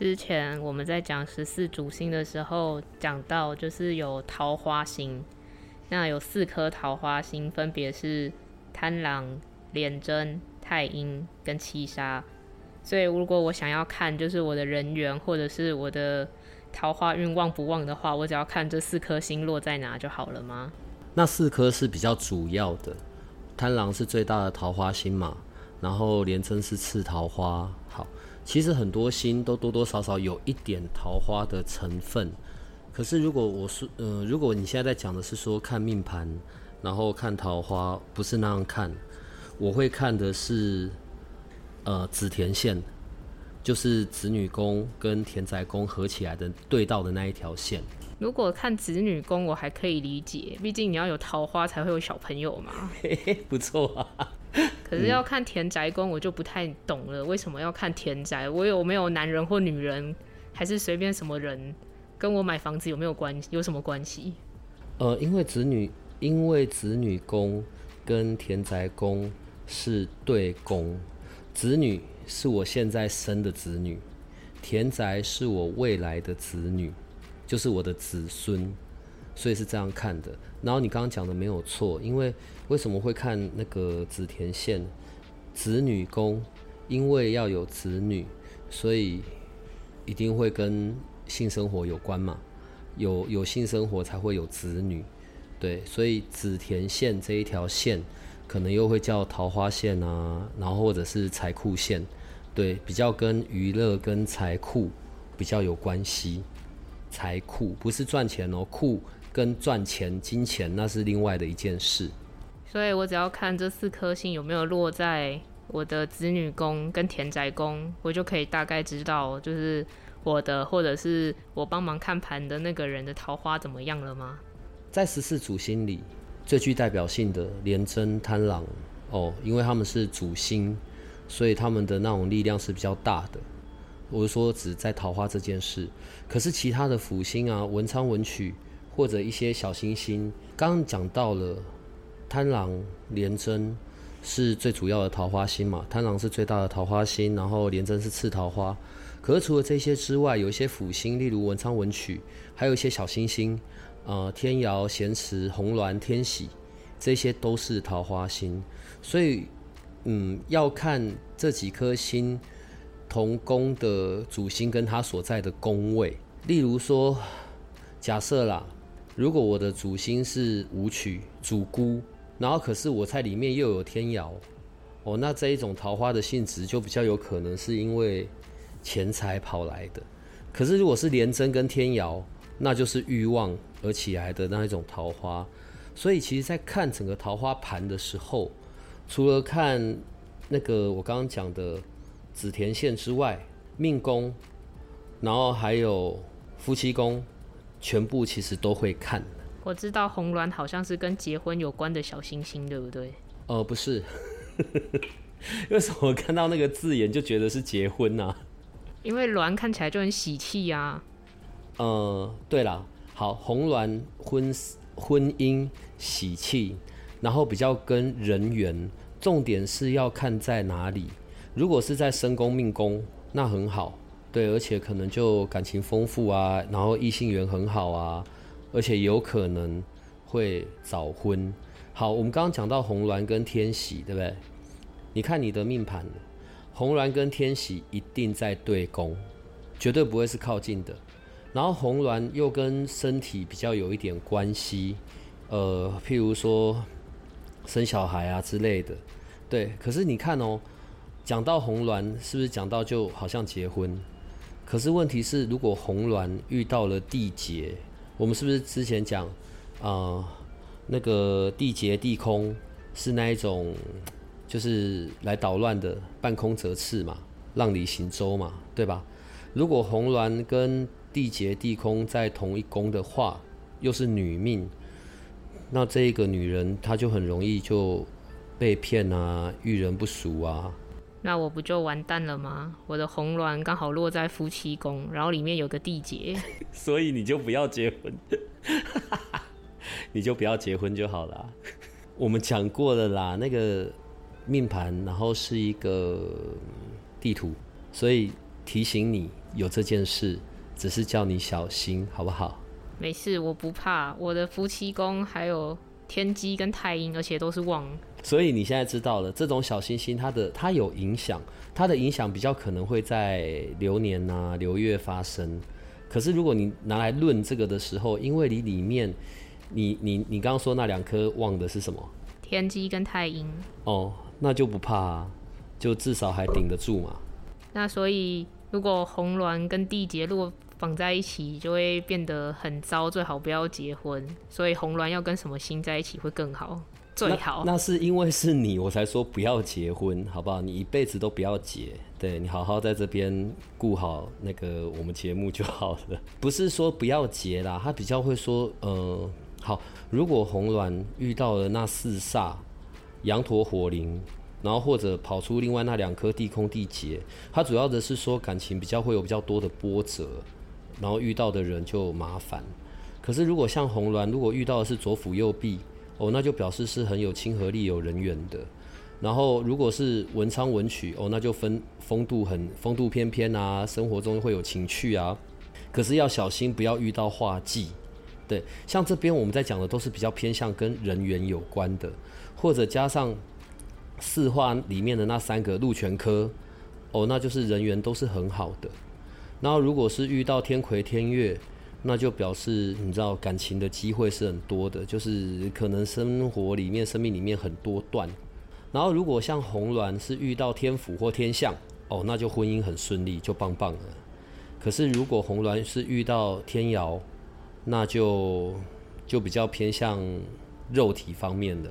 之前我们在讲十四主星的时候，讲到就是有桃花星，那有四颗桃花星，分别是贪狼、廉贞、太阴跟七杀。所以如果我想要看就是我的人缘或者是我的桃花运旺不旺的话，我只要看这四颗星落在哪就好了吗？那四颗是比较主要的，贪狼是最大的桃花星嘛，然后廉贞是次桃花。好。其实很多星都多多少少有一点桃花的成分，可是如果我是，呃，如果你现在在讲的是说看命盘，然后看桃花，不是那样看，我会看的是，呃，紫田线，就是子女宫跟田宅宫合起来的对到的那一条线。如果看子女宫，我还可以理解，毕竟你要有桃花才会有小朋友嘛。嘿嘿，不错啊。可是要看田宅宫，我就不太懂了。为什么要看田宅？我有没有男人或女人，还是随便什么人，跟我买房子有没有关系？有什么关系？呃，因为子女，因为子女宫跟田宅宫是对宫，子女是我现在生的子女，田宅是我未来的子女，就是我的子孙。所以是这样看的，然后你刚刚讲的没有错，因为为什么会看那个子田线子女宫？因为要有子女，所以一定会跟性生活有关嘛，有有性生活才会有子女，对，所以子田线这一条线可能又会叫桃花线啊，然后或者是财库线，对，比较跟娱乐跟财库比较有关系，财库不是赚钱哦，库。跟赚钱、金钱那是另外的一件事，所以我只要看这四颗星有没有落在我的子女宫跟田宅宫，我就可以大概知道，就是我的或者是我帮忙看盘的那个人的桃花怎么样了吗？在十四主星里，最具代表性的廉贞、贪狼哦，因为他们是主星，所以他们的那种力量是比较大的。我是说，只在桃花这件事，可是其他的辅星啊，文昌、文曲。或者一些小星星，刚刚讲到了贪狼、廉贞是最主要的桃花星嘛？贪狼是最大的桃花星，然后廉贞是次桃花。可是除了这些之外，有一些辅星，例如文昌、文曲，还有一些小星星，呃，天姚、咸池、红鸾、天喜，这些都是桃花星。所以，嗯，要看这几颗星同宫的主星跟它所在的宫位。例如说，假设啦。如果我的主星是武曲主孤，然后可是我在里面又有天姚，哦，那这一种桃花的性质就比较有可能是因为钱财跑来的。可是如果是廉贞跟天姚，那就是欲望而起来的那一种桃花。所以其实，在看整个桃花盘的时候，除了看那个我刚刚讲的紫田线之外，命宫，然后还有夫妻宫。全部其实都会看。我知道红鸾好像是跟结婚有关的小星星，对不对？呃，不是。为什么看到那个字眼就觉得是结婚呢？因为鸾看起来就很喜气呀。呃，对了，好，红鸾婚婚姻喜气，然后比较跟人缘，重点是要看在哪里。如果是在身宫命宫，那很好。对，而且可能就感情丰富啊，然后异性缘很好啊，而且有可能会早婚。好，我们刚刚讲到红鸾跟天喜，对不对？你看你的命盘，红鸾跟天喜一定在对宫，绝对不会是靠近的。然后红鸾又跟身体比较有一点关系，呃，譬如说生小孩啊之类的。对，可是你看哦，讲到红鸾，是不是讲到就好像结婚？可是问题是，如果红鸾遇到了地劫，我们是不是之前讲啊？那个地劫地空是那一种，就是来捣乱的，半空折翅嘛。浪里行舟嘛，对吧？如果红鸾跟地劫地空在同一宫的话，又是女命，那这一个女人她就很容易就被骗啊，遇人不淑啊。那我不就完蛋了吗？我的红鸾刚好落在夫妻宫，然后里面有个地劫，所以你就不要结婚，你就不要结婚就好了。我们讲过了啦，那个命盘，然后是一个地图，所以提醒你有这件事，只是叫你小心，好不好？没事，我不怕。我的夫妻宫还有天机跟太阴，而且都是旺。所以你现在知道了，这种小星星它的它有影响，它的影响比较可能会在流年呐、流月发生。可是如果你拿来论这个的时候，因为你里面，你你你刚刚说那两颗旺的是什么？天机跟太阴。哦，那就不怕，就至少还顶得住嘛。那所以如果红鸾跟地劫如果绑在一起，就会变得很糟，最好不要结婚。所以红鸾要跟什么星在一起会更好？最好。那是因为是你，我才说不要结婚，好不好？你一辈子都不要结，对你好好在这边顾好那个我们节目就好了。不是说不要结啦，他比较会说，呃，好，如果红鸾遇到了那四煞，羊驼火灵，然后或者跑出另外那两颗地空地劫，它主要的是说感情比较会有比较多的波折，然后遇到的人就麻烦。可是如果像红鸾，如果遇到的是左辅右弼，哦，那就表示是很有亲和力、有人缘的。然后如果是文昌文曲，哦，那就分风度很风度翩翩啊，生活中会有情趣啊。可是要小心，不要遇到化忌。对，像这边我们在讲的都是比较偏向跟人缘有关的，或者加上四化里面的那三个禄全科，哦，那就是人缘都是很好的。然后如果是遇到天魁天月，那就表示你知道感情的机会是很多的，就是可能生活里面、生命里面很多段。然后如果像红鸾是遇到天府或天象，哦，那就婚姻很顺利，就棒棒了。可是如果红鸾是遇到天姚，那就就比较偏向肉体方面的，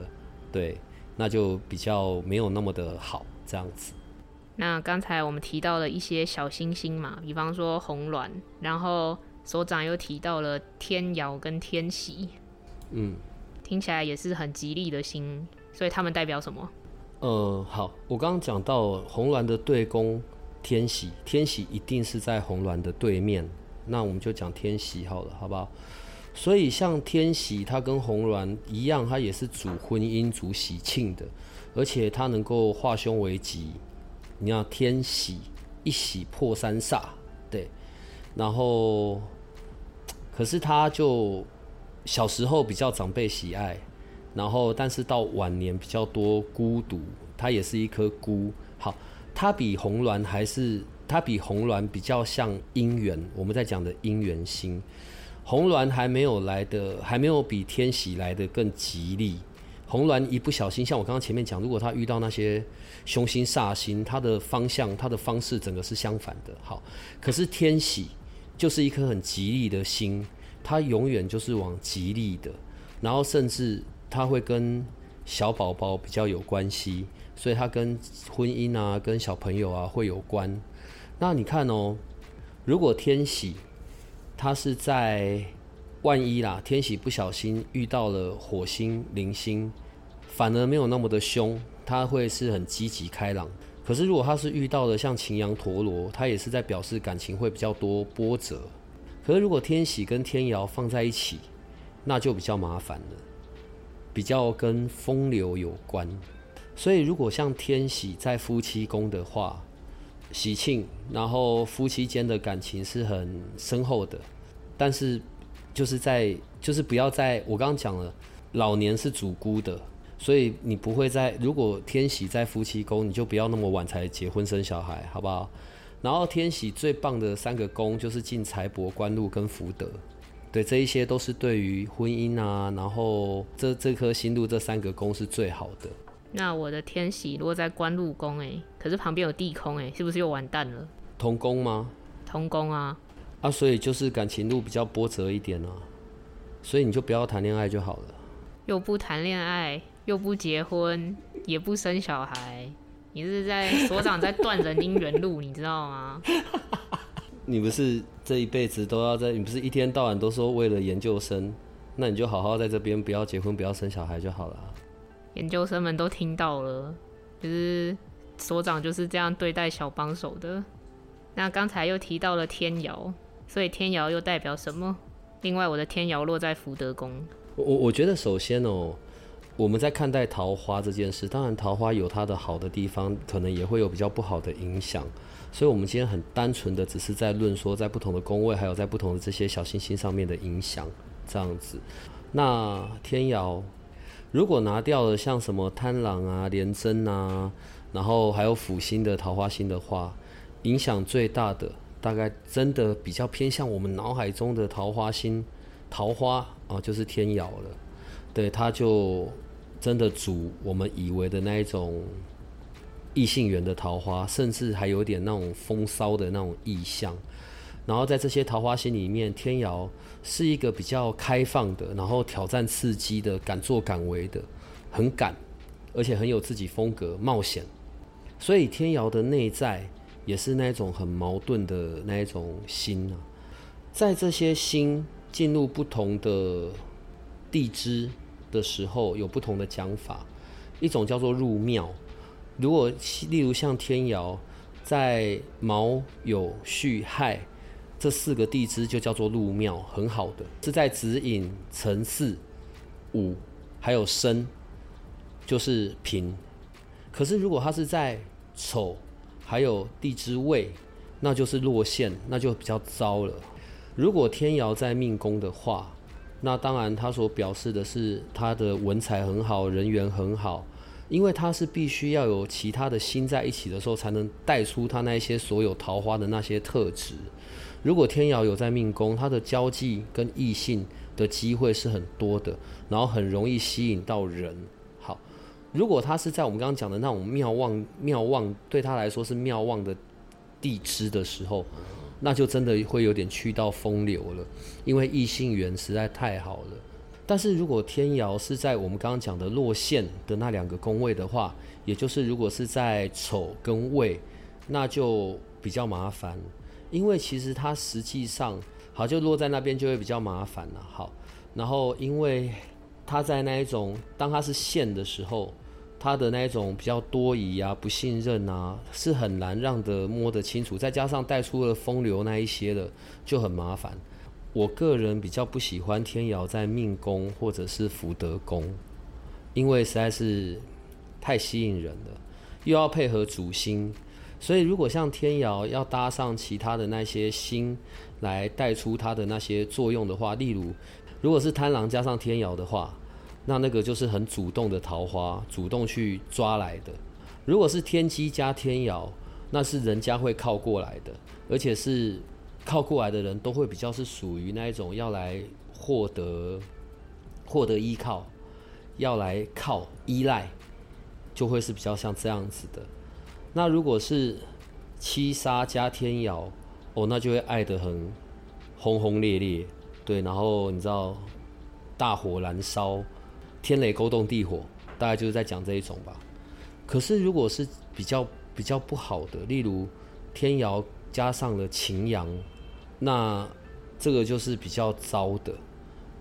对，那就比较没有那么的好这样子。那刚才我们提到了一些小星星嘛，比方说红鸾，然后所长又提到了天姚跟天喜，嗯，听起来也是很吉利的星，所以他们代表什么？呃，好，我刚刚讲到红鸾的对宫天喜，天喜一定是在红鸾的对面，那我们就讲天喜好了，好不好？所以像天喜，它跟红鸾一样，它也是主婚姻、主喜庆的，而且它能够化凶为吉。你要天喜一喜破三煞，对，然后可是他就小时候比较长辈喜爱，然后但是到晚年比较多孤独，他也是一颗孤。好，他比红鸾还是他比红鸾比较像姻缘，我们在讲的姻缘星，红鸾还没有来的，还没有比天喜来的更吉利。红鸾一不小心，像我刚刚前面讲，如果他遇到那些凶星煞星，他的方向、他的方式，整个是相反的。好，可是天喜就是一颗很吉利的星，它永远就是往吉利的，然后甚至它会跟小宝宝比较有关系，所以它跟婚姻啊、跟小朋友啊会有关。那你看哦，如果天喜它是在万一啦，天喜不小心遇到了火星、零星，反而没有那么的凶，他会是很积极开朗。可是如果他是遇到的像擎羊、陀螺，他也是在表示感情会比较多波折。可是如果天喜跟天姚放在一起，那就比较麻烦了，比较跟风流有关。所以如果像天喜在夫妻宫的话，喜庆，然后夫妻间的感情是很深厚的，但是。就是在，就是不要在我刚刚讲了，老年是主孤的，所以你不会在。如果天喜在夫妻宫，你就不要那么晚才结婚生小孩，好不好？然后天喜最棒的三个宫就是进财帛、官禄跟福德，对，这一些都是对于婚姻啊，然后这这颗星路这三个宫是最好的。那我的天喜落在官禄宫，哎，可是旁边有地空，哎，是不是又完蛋了？同宫吗？同宫啊。啊，所以就是感情路比较波折一点啊，所以你就不要谈恋爱就好了。又不谈恋爱，又不结婚，也不生小孩，你是在所长在断人姻缘路，你知道吗？你不是这一辈子都要在，你不是一天到晚都说为了研究生，那你就好好在这边，不要结婚，不要生小孩就好了。研究生们都听到了，就是所长就是这样对待小帮手的。那刚才又提到了天姚，所以天姚又代表什么？另外，我的天姚落在福德宫。我我觉得首先哦，我们在看待桃花这件事，当然桃花有它的好的地方，可能也会有比较不好的影响。所以，我们今天很单纯的只是在论说，在不同的宫位，还有在不同的这些小星星上面的影响，这样子。那天姚，如果拿掉了像什么贪狼啊、廉贞啊，然后还有辅星的桃花星的话，影响最大的，大概真的比较偏向我们脑海中的桃花星，桃花啊，就是天姚了。对，它就真的主我们以为的那一种。异性缘的桃花，甚至还有点那种风骚的那种意象。然后在这些桃花心里面，天瑶是一个比较开放的，然后挑战刺激的，敢作敢为的，很敢，而且很有自己风格，冒险。所以天瑶的内在也是那种很矛盾的那一种心啊。在这些心进入不同的地支的时候，有不同的讲法。一种叫做入庙。如果例如像天姚，在卯酉戌亥这四个地支就叫做入庙，很好的是在子寅辰巳午还有申，就是平。可是如果它是在丑还有地支未，那就是落陷，那就比较糟了。如果天姚在命宫的话，那当然他所表示的是他的文采很好，人缘很好。因为他是必须要有其他的心在一起的时候，才能带出他那些所有桃花的那些特质。如果天姚有在命宫，他的交际跟异性的机会是很多的，然后很容易吸引到人。好，如果他是在我们刚刚讲的那种妙望妙望，对他来说是妙望的地支的时候，那就真的会有点去到风流了，因为异性缘实在太好了。但是如果天姚是在我们刚刚讲的落线的那两个宫位的话，也就是如果是在丑跟未，那就比较麻烦，因为其实它实际上好就落在那边就会比较麻烦了。好，然后因为它在那一种当它是线的时候，他的那种比较多疑啊、不信任啊，是很难让的摸得清楚，再加上带出了风流那一些的，就很麻烦。我个人比较不喜欢天姚在命宫或者是福德宫，因为实在是太吸引人了，又要配合主星，所以如果像天姚要搭上其他的那些星来带出它的那些作用的话，例如如果是贪狼加上天姚的话，那那个就是很主动的桃花，主动去抓来的；如果是天机加天姚，那是人家会靠过来的，而且是。靠过来的人都会比较是属于那一种要来获得获得依靠，要来靠依赖，就会是比较像这样子的。那如果是七杀加天姚，哦，那就会爱得很轰轰烈烈，对，然后你知道大火燃烧，天雷勾动地火，大概就是在讲这一种吧。可是如果是比较比较不好的，例如天姚加上了擎羊。那这个就是比较糟的，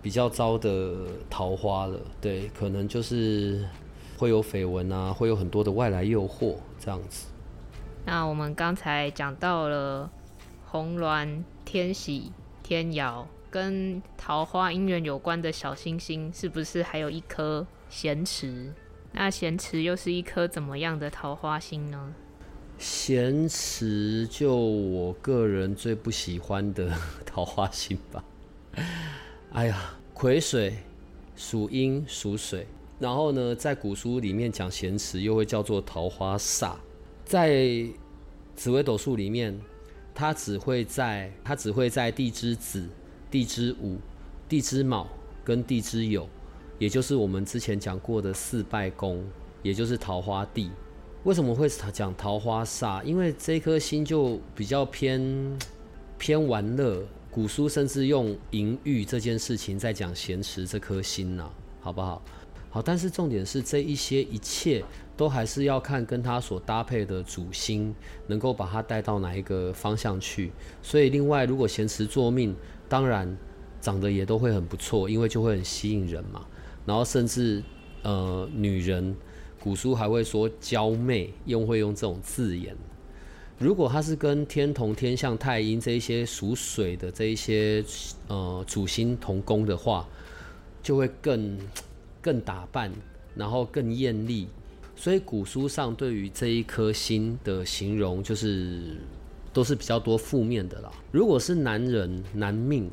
比较糟的桃花了，对，可能就是会有绯闻啊，会有很多的外来诱惑这样子。那我们刚才讲到了红鸾、天喜、天姚，跟桃花姻缘有关的小星星，是不是还有一颗咸池？那咸池又是一颗怎么样的桃花星呢？咸池就我个人最不喜欢的桃花星吧。哎呀，癸水属阴属水，然后呢，在古书里面讲咸池又会叫做桃花煞，在紫微斗数里面，它只会在它只会在地支子、地支午、地支卯跟地支酉，也就是我们之前讲过的四败宫，也就是桃花地。为什么会讲桃花煞？因为这颗星就比较偏偏玩乐，古书甚至用淫欲这件事情在讲咸池这颗星呐，好不好？好，但是重点是这一些一切都还是要看跟它所搭配的主星能够把它带到哪一个方向去。所以，另外如果咸池坐命，当然长得也都会很不错，因为就会很吸引人嘛。然后甚至呃女人，古书还会说娇媚，用会用这种字眼。如果它是跟天同、天象、太阴这一些属水的这一些呃主星同宫的话，就会更更打扮，然后更艳丽。所以古书上对于这一颗星的形容，就是都是比较多负面的啦。如果是男人男命，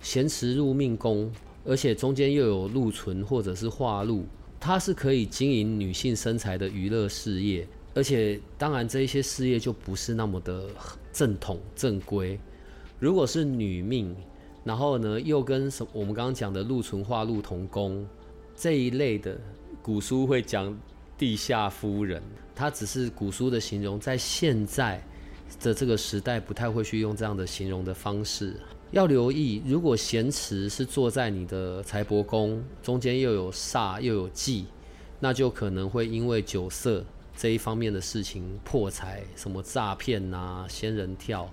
咸池入命宫，而且中间又有禄存或者是化禄，它是可以经营女性身材的娱乐事业。而且，当然，这一些事业就不是那么的正统正规。如果是女命，然后呢，又跟什我们刚刚讲的禄存化禄同宫这一类的，古书会讲地下夫人，它只是古书的形容，在现在的这个时代，不太会去用这样的形容的方式。要留意，如果咸池是坐在你的财帛宫，中间又有煞又有忌，那就可能会因为酒色。这一方面的事情破财，什么诈骗呐、仙人跳。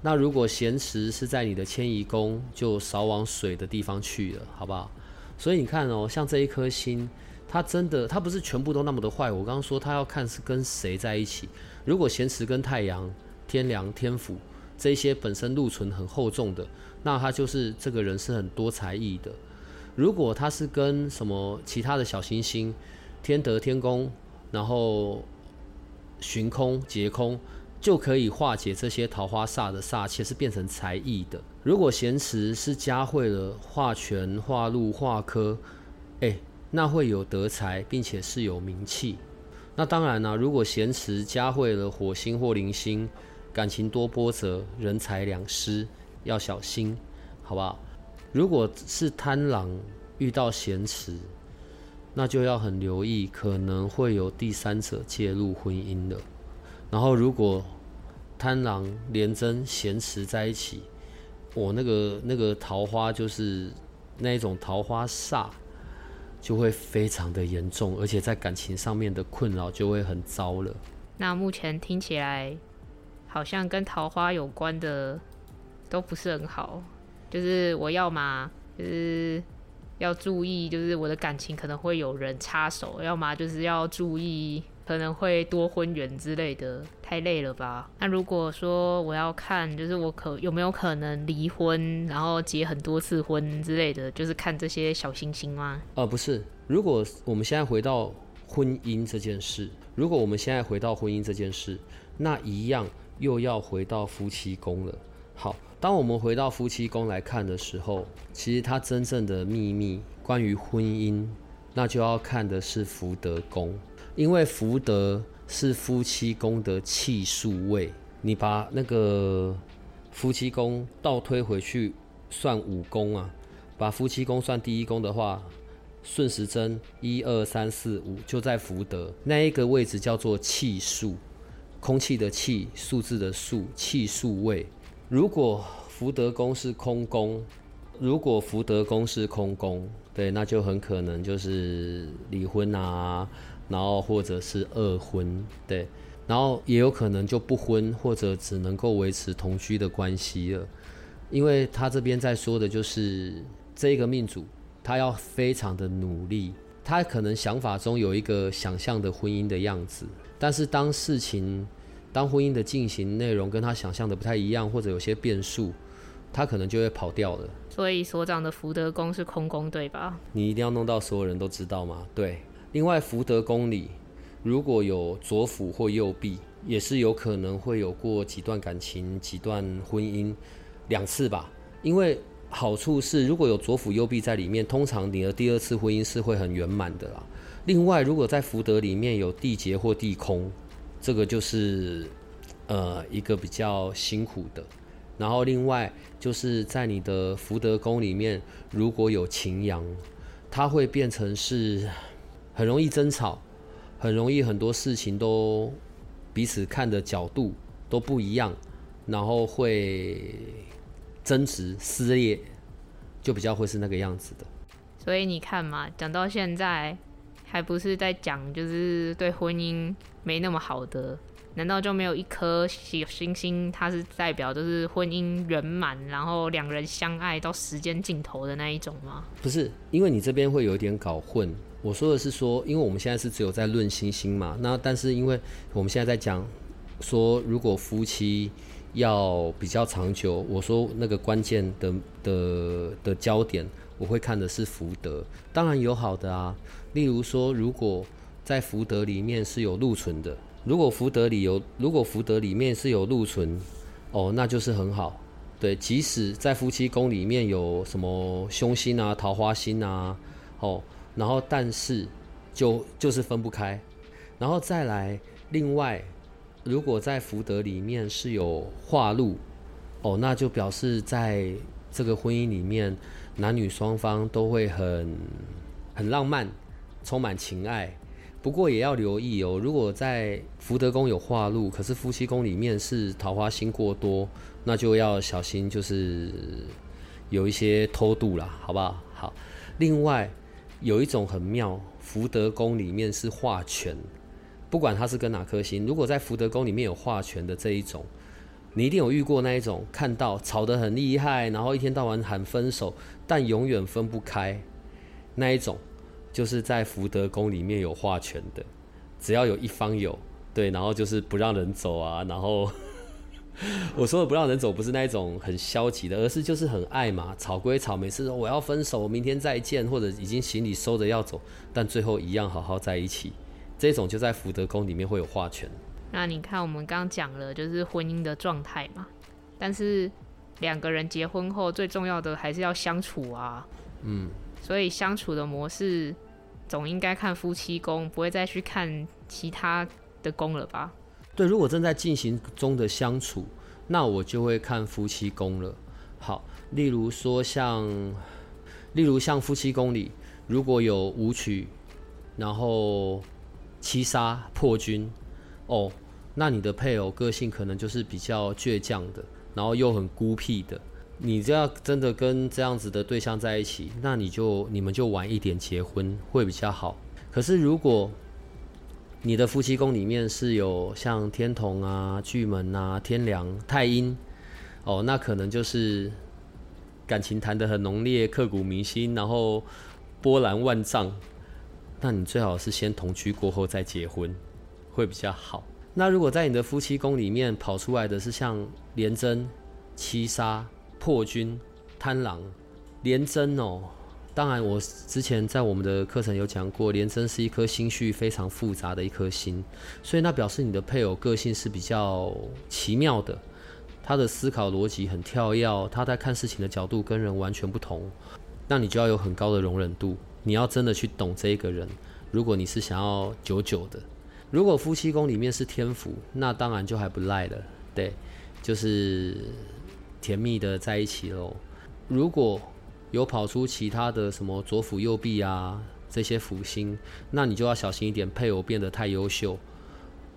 那如果咸池是在你的迁移宫，就少往水的地方去了，好不好？所以你看哦，像这一颗星，它真的，它不是全部都那么的坏。我刚刚说它要看是跟谁在一起。如果咸池跟太阳、天梁、天府这些本身禄存很厚重的，那他就是这个人是很多才艺的。如果他是跟什么其他的小星星，天德、天宫。然后寻空劫空就可以化解这些桃花煞的煞气，是变成才艺的。如果咸池是加会了化权、化禄、化科，哎，那会有德才，并且是有名气。那当然呢，如果咸池加会了火星或零星，感情多波折，人财两失，要小心，好不好？如果是贪狼遇到咸池。那就要很留意，可能会有第三者介入婚姻的。然后，如果贪狼连贞咸池在一起，我那个那个桃花就是那一种桃花煞，就会非常的严重，而且在感情上面的困扰就会很糟了。那目前听起来好像跟桃花有关的都不是很好，就是我要嘛，就是。要注意，就是我的感情可能会有人插手，要么就是要注意可能会多婚缘之类的，太累了吧？那如果说我要看，就是我可有没有可能离婚，然后结很多次婚之类的，就是看这些小星星吗？呃，不是，如果我们现在回到婚姻这件事，如果我们现在回到婚姻这件事，那一样又要回到夫妻宫了。好。当我们回到夫妻宫来看的时候，其实它真正的秘密关于婚姻，那就要看的是福德宫，因为福德是夫妻宫的气数位。你把那个夫妻宫倒推回去算五宫啊，把夫妻宫算第一宫的话，顺时针一二三四五就在福德那一个位置叫做气数，空气的气，数字的数，气数位。如果福德宫是空宫，如果福德宫是空宫，对，那就很可能就是离婚啊，然后或者是二婚，对，然后也有可能就不婚，或者只能够维持同居的关系了。因为他这边在说的就是这个命主，他要非常的努力，他可能想法中有一个想象的婚姻的样子，但是当事情。当婚姻的进行内容跟他想象的不太一样，或者有些变数，他可能就会跑掉了。所以所长的福德宫是空宫，对吧？你一定要弄到所有人都知道吗？对。另外，福德宫里如果有左辅或右弼，也是有可能会有过几段感情、几段婚姻，两次吧。因为好处是，如果有左辅右弼在里面，通常你的第二次婚姻是会很圆满的啦。另外，如果在福德里面有地劫或地空。这个就是，呃，一个比较辛苦的。然后另外就是在你的福德宫里面，如果有擎羊，它会变成是很容易争吵，很容易很多事情都彼此看的角度都不一样，然后会争执撕裂，就比较会是那个样子的。所以你看嘛，讲到现在。还不是在讲就是对婚姻没那么好的？难道就没有一颗小星星，它是代表就是婚姻圆满，然后两人相爱到时间尽头的那一种吗？不是，因为你这边会有点搞混。我说的是说，因为我们现在是只有在论星星嘛，那但是因为我们现在在讲说，如果夫妻要比较长久，我说那个关键的的的焦点，我会看的是福德。当然有好的啊，例如说，如果在福德里面是有禄存的。如果福德里有，如果福德里面是有禄存，哦，那就是很好。对，即使在夫妻宫里面有什么凶星啊、桃花星啊，哦，然后但是就就是分不开。然后再来，另外，如果在福德里面是有化禄，哦，那就表示在这个婚姻里面，男女双方都会很很浪漫，充满情爱。不过也要留意哦，如果在福德宫有化禄，可是夫妻宫里面是桃花星过多，那就要小心，就是有一些偷渡啦，好不好？好。另外有一种很妙，福德宫里面是化权，不管它是跟哪颗星，如果在福德宫里面有化权的这一种，你一定有遇过那一种，看到吵得很厉害，然后一天到晚喊分手，但永远分不开那一种。就是在福德宫里面有化权的，只要有一方有对，然后就是不让人走啊。然后 我说的不让人走，不是那一种很消极的，而是就是很爱嘛，吵归吵，每次说我要分手，明天再见，或者已经行李收着要走，但最后一样好好在一起。这种就在福德宫里面会有化权。那你看，我们刚讲了就是婚姻的状态嘛，但是两个人结婚后最重要的还是要相处啊。嗯，所以相处的模式。总应该看夫妻宫，不会再去看其他的宫了吧？对，如果正在进行中的相处，那我就会看夫妻宫了。好，例如说像，例如像夫妻宫里如果有武曲，然后七杀破军，哦，那你的配偶个性可能就是比较倔强的，然后又很孤僻的。你这样真的跟这样子的对象在一起，那你就你们就晚一点结婚会比较好。可是如果你的夫妻宫里面是有像天同啊、巨门啊、天梁、太阴，哦，那可能就是感情谈得很浓烈、刻骨铭心，然后波澜万丈。那你最好是先同居过后再结婚，会比较好。那如果在你的夫妻宫里面跑出来的是像廉贞、七杀。破军、贪狼、廉贞哦，当然我之前在我们的课程有讲过，廉贞是一颗心绪非常复杂的一颗心，所以那表示你的配偶个性是比较奇妙的，他的思考逻辑很跳跃，他在看事情的角度跟人完全不同，那你就要有很高的容忍度，你要真的去懂这一个人。如果你是想要久久的，如果夫妻宫里面是天府，那当然就还不赖了，对，就是。甜蜜的在一起喽。如果有跑出其他的什么左辅右弼啊这些辅星，那你就要小心一点，配偶变得太优秀，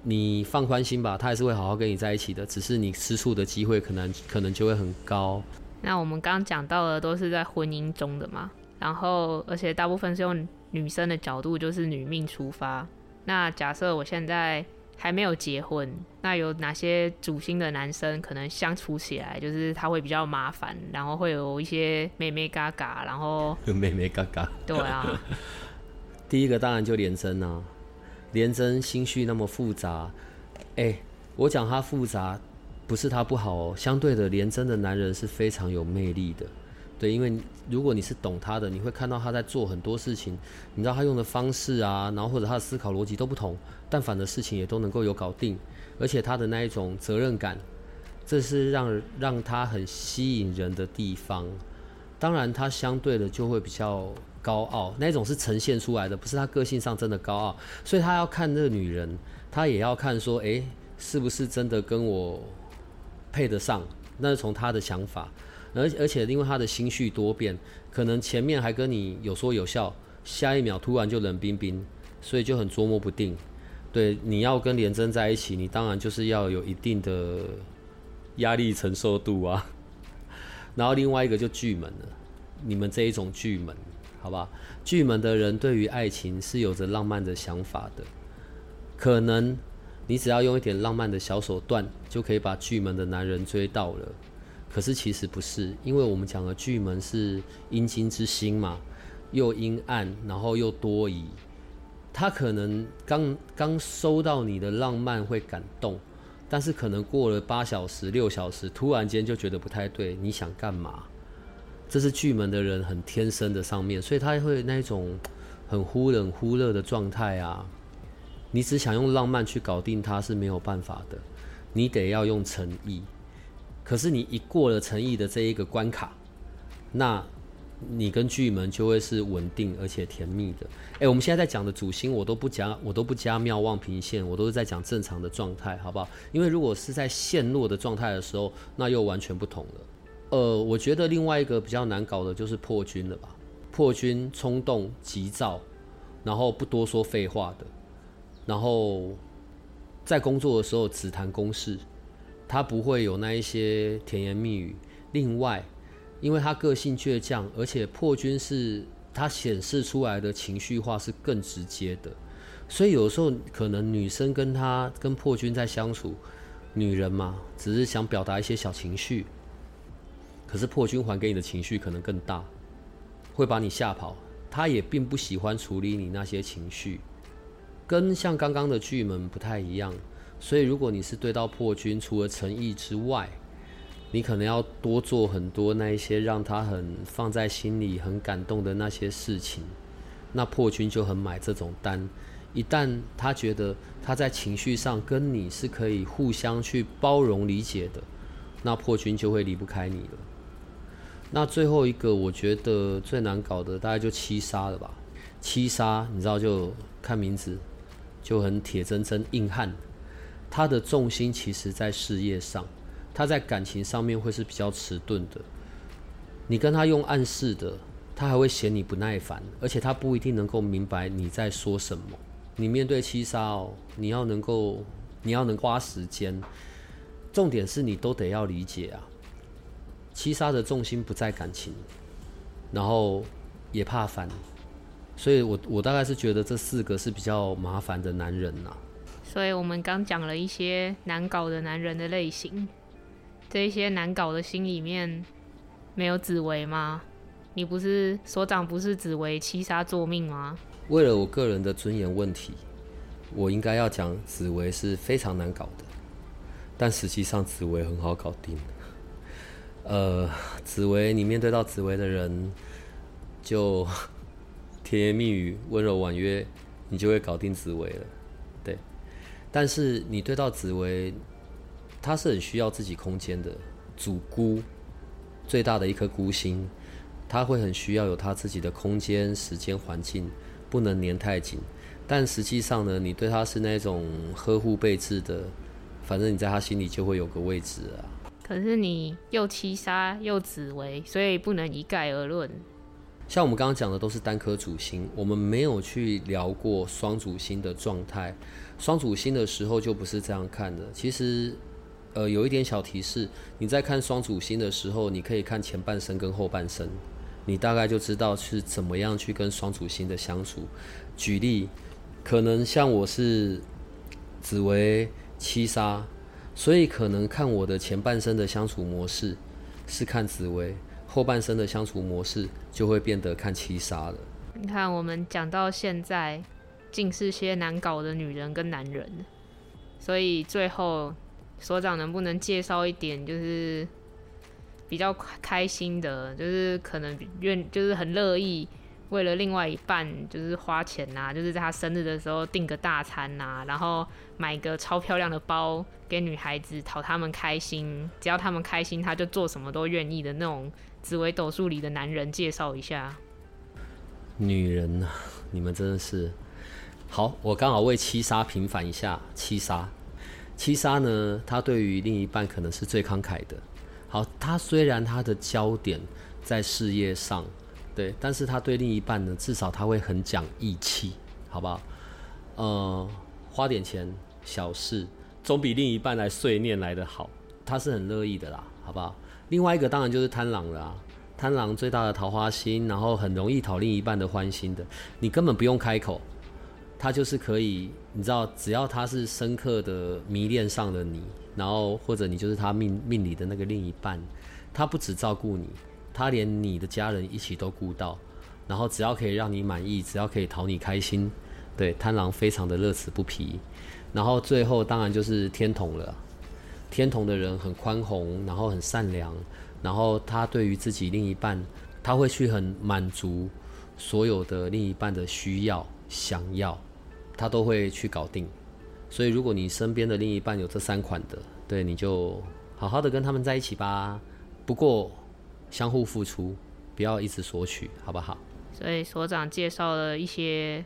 你放宽心吧，他还是会好好跟你在一起的，只是你吃醋的机会可能可能就会很高。那我们刚刚讲到的都是在婚姻中的嘛，然后而且大部分是用女生的角度，就是女命出发。那假设我现在。还没有结婚，那有哪些主星的男生可能相处起来就是他会比较麻烦，然后会有一些妹妹嘎嘎，然后妹妹嘎嘎。对啊，第一个当然就连真啊，连真心绪那么复杂，哎，我讲他复杂不是他不好哦，相对的连真的男人是非常有魅力的。对，因为如果你是懂他的，你会看到他在做很多事情，你知道他用的方式啊，然后或者他的思考逻辑都不同，但凡的事情也都能够有搞定，而且他的那一种责任感，这是让让他很吸引人的地方。当然，他相对的就会比较高傲，那种是呈现出来的，不是他个性上真的高傲。所以他要看那个女人，他也要看说，诶，是不是真的跟我配得上？那是从他的想法。而而且因为他的心绪多变，可能前面还跟你有说有笑，下一秒突然就冷冰冰，所以就很捉摸不定。对，你要跟廉贞在一起，你当然就是要有一定的压力承受度啊。然后另外一个就巨门了，你们这一种巨门，好吧？巨门的人对于爱情是有着浪漫的想法的，可能你只要用一点浪漫的小手段，就可以把巨门的男人追到了。可是其实不是，因为我们讲的巨门是阴金之星嘛，又阴暗，然后又多疑。他可能刚刚收到你的浪漫会感动，但是可能过了八小时、六小时，突然间就觉得不太对。你想干嘛？这是巨门的人很天生的上面，所以他会那种很忽冷忽热的状态啊。你只想用浪漫去搞定他是没有办法的，你得要用诚意。可是你一过了诚意的这一个关卡，那你跟巨门就会是稳定而且甜蜜的。哎，我们现在在讲的主星，我都不加，我都不加妙望平线，我都是在讲正常的状态，好不好？因为如果是在陷落的状态的时候，那又完全不同了。呃，我觉得另外一个比较难搞的就是破军了吧？破军冲动急躁，然后不多说废话的，然后在工作的时候只谈公事，他不会有那一些甜言蜜语。另外，因为他个性倔强，而且破军是他显示出来的情绪化是更直接的，所以有时候可能女生跟他跟破军在相处，女人嘛，只是想表达一些小情绪。可是破军还给你的情绪可能更大，会把你吓跑。他也并不喜欢处理你那些情绪，跟像刚刚的巨门不太一样。所以如果你是对到破军，除了诚意之外，你可能要多做很多那一些让他很放在心里、很感动的那些事情。那破军就很买这种单。一旦他觉得他在情绪上跟你是可以互相去包容理解的，那破军就会离不开你了。那最后一个，我觉得最难搞的大概就七杀了吧。七杀，你知道就看名字就很铁铮铮硬汉。他的重心其实在事业上，他在感情上面会是比较迟钝的。你跟他用暗示的，他还会嫌你不耐烦，而且他不一定能够明白你在说什么。你面对七杀哦，你要能够，你要能花时间。重点是你都得要理解啊。七杀的重心不在感情，然后也怕烦，所以我我大概是觉得这四个是比较麻烦的男人呐。所以我们刚讲了一些难搞的男人的类型，这一些难搞的心里面没有紫薇吗？你不是所长不是紫薇七杀作命吗？为了我个人的尊严问题，我应该要讲紫薇是非常难搞的，但实际上紫薇很好搞定。呃，紫薇，你面对到紫薇的人，就 甜言蜜语、温柔婉约，你就会搞定紫薇了，但是你对到紫薇，他是很需要自己空间的，主孤，最大的一颗孤星，他会很需要有他自己的空间、时间、环境，不能粘太紧。但实际上呢，你对他是那种呵护备至的，反正你在他心里就会有个位置啊。可是你又七杀又紫薇，所以不能一概而论。像我们刚刚讲的都是单颗主星，我们没有去聊过双主星的状态。双主星的时候就不是这样看的。其实，呃，有一点小提示，你在看双主星的时候，你可以看前半生跟后半生，你大概就知道是怎么样去跟双主星的相处。举例，可能像我是紫薇七杀。所以可能看我的前半生的相处模式是看紫薇，后半生的相处模式就会变得看七杀了。你看，我们讲到现在，尽是些难搞的女人跟男人，所以最后所长能不能介绍一点，就是比较开心的，就是可能愿，就是很乐意。为了另外一半，就是花钱呐，就是在他生日的时候订个大餐呐，然后买个超漂亮的包给女孩子讨他们开心，只要他们开心，他就做什么都愿意的那种紫薇斗数里的男人，介绍一下。女人呐，你们真的是好，我刚好为七杀平反一下。七杀，七杀呢，他对于另一半可能是最慷慨的。好，他虽然他的焦点在事业上。对，但是他对另一半呢，至少他会很讲义气，好不好？呃，花点钱小事，总比另一半来碎念来的好。他是很乐意的啦，好不好？另外一个当然就是贪狼了啊，贪狼最大的桃花心，然后很容易讨另一半的欢心的，你根本不用开口，他就是可以，你知道，只要他是深刻的迷恋上了你，然后或者你就是他命命里的那个另一半，他不只照顾你，他连你的家人一起都顾到，然后只要可以让你满意，只要可以讨你开心，对，贪狼非常的乐此不疲。然后最后当然就是天同了，天同的人很宽宏，然后很善良。然后他对于自己另一半，他会去很满足所有的另一半的需要、想要，他都会去搞定。所以如果你身边的另一半有这三款的，对，你就好好的跟他们在一起吧。不过相互付出，不要一直索取，好不好？所以所长介绍了一些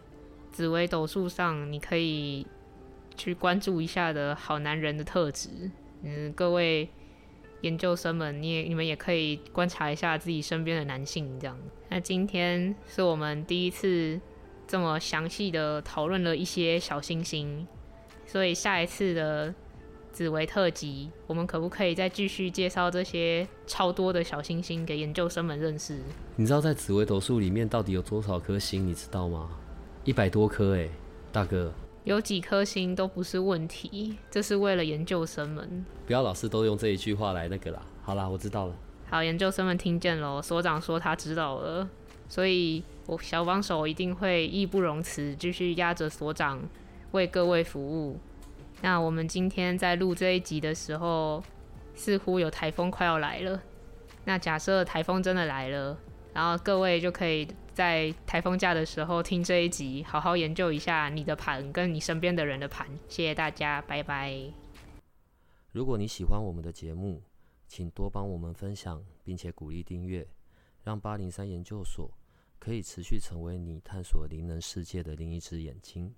紫微斗数上你可以去关注一下的好男人的特质。嗯，各位。研究生们，你也你们也可以观察一下自己身边的男性，这样。那今天是我们第一次这么详细的讨论了一些小星星，所以下一次的紫薇特辑，我们可不可以再继续介绍这些超多的小星星给研究生们认识？你知道在紫微斗数里面到底有多少颗星？你知道吗？一百多颗哎，大哥。有几颗星都不是问题，这是为了研究生们。不要老是都用这一句话来那个啦。好啦，我知道了。好，研究生们听见喽。所长说他知道了，所以我小帮手一定会义不容辞，继续压着所长为各位服务。那我们今天在录这一集的时候，似乎有台风快要来了。那假设台风真的来了，然后各位就可以。在台风假的时候听这一集，好好研究一下你的盘跟你身边的人的盘。谢谢大家，拜拜。如果你喜欢我们的节目，请多帮我们分享，并且鼓励订阅，让八零三研究所可以持续成为你探索灵能世界的另一只眼睛。